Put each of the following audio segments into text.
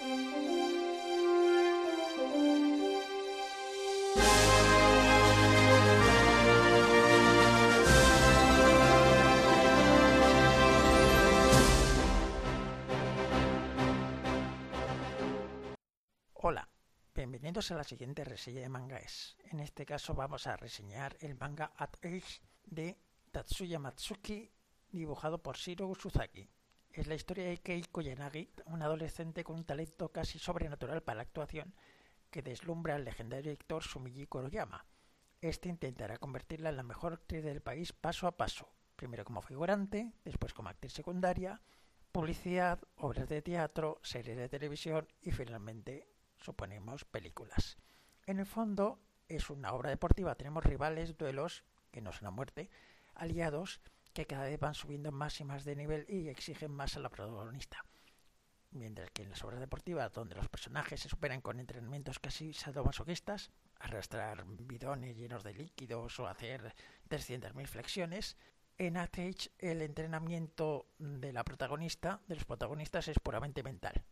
Hola, bienvenidos a la siguiente reseña de manga es. En este caso vamos a reseñar el manga At Age de Tatsuya Matsuki, dibujado por Shiro Suzaki. Es la historia de Kei Koyanagi, un adolescente con un talento casi sobrenatural para la actuación que deslumbra al legendario actor Sumiji Koroyama. Este intentará convertirla en la mejor actriz del país paso a paso, primero como figurante, después como actriz secundaria, publicidad, obras de teatro, series de televisión y finalmente suponemos películas. En el fondo es una obra deportiva, tenemos rivales, duelos, que no son a muerte, aliados que cada vez van subiendo más y más de nivel y exigen más a la protagonista. Mientras que en las obras deportivas, donde los personajes se superan con entrenamientos casi sadomasoquistas, arrastrar bidones llenos de líquidos o hacer 300.000 flexiones, en Atage el entrenamiento de la protagonista, de los protagonistas, es puramente mental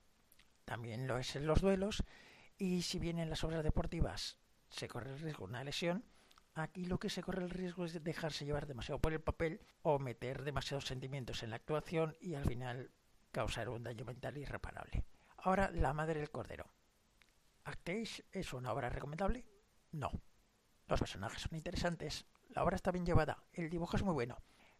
también lo es en los duelos y si bien en las obras deportivas se corre el riesgo de una lesión, aquí lo que se corre el riesgo es dejarse llevar demasiado por el papel o meter demasiados sentimientos en la actuación y al final causar un daño mental irreparable. Ahora, La Madre del Cordero. ¿Actage es una obra recomendable? No. Los personajes son interesantes, la obra está bien llevada, el dibujo es muy bueno,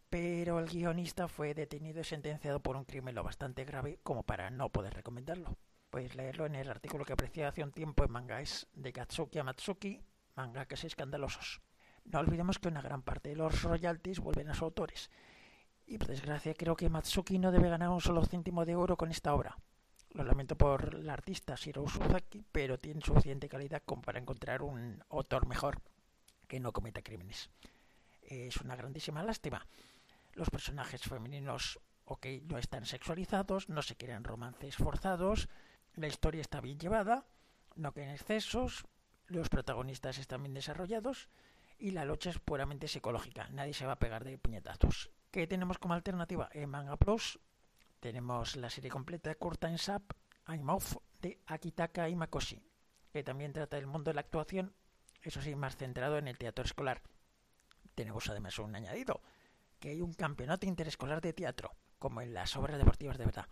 pero el guionista fue detenido y sentenciado por un crimen lo bastante grave como para no poder recomendarlo. Podéis leerlo en el artículo que aprecié hace un tiempo en Mangaes de Katsuki Amatsuki, manga que es escandalosos. No olvidemos que una gran parte de los royalties vuelven a sus autores. Y por desgracia creo que Matsuki no debe ganar un solo céntimo de oro con esta obra. Lo lamento por la artista Shiro Suzaki, pero tiene suficiente calidad como para encontrar un autor mejor que no cometa crímenes. Es una grandísima lástima. Los personajes femeninos, ok, no están sexualizados, no se quieren romances forzados, la historia está bien llevada, no quedan excesos, los protagonistas están bien desarrollados y la lucha es puramente psicológica. Nadie se va a pegar de puñetazos. ¿Qué tenemos como alternativa? En Manga Plus tenemos la serie completa de Curtain Sap, I'm Off de Akitaka Imakoshi, que también trata del mundo de la actuación, eso sí, más centrado en el teatro escolar. Tenemos además un añadido, que hay un campeonato interescolar de teatro, como en las obras deportivas de verdad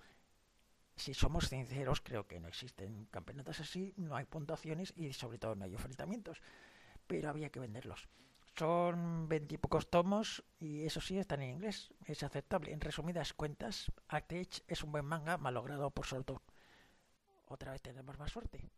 si somos sinceros, creo que no existen campeonatos así, no hay puntuaciones y sobre todo no hay enfrentamientos. Pero había que venderlos. Son veintipocos tomos y eso sí están en inglés. Es aceptable. En resumidas cuentas, Act es un buen manga malogrado por autor. Otra vez tenemos más suerte.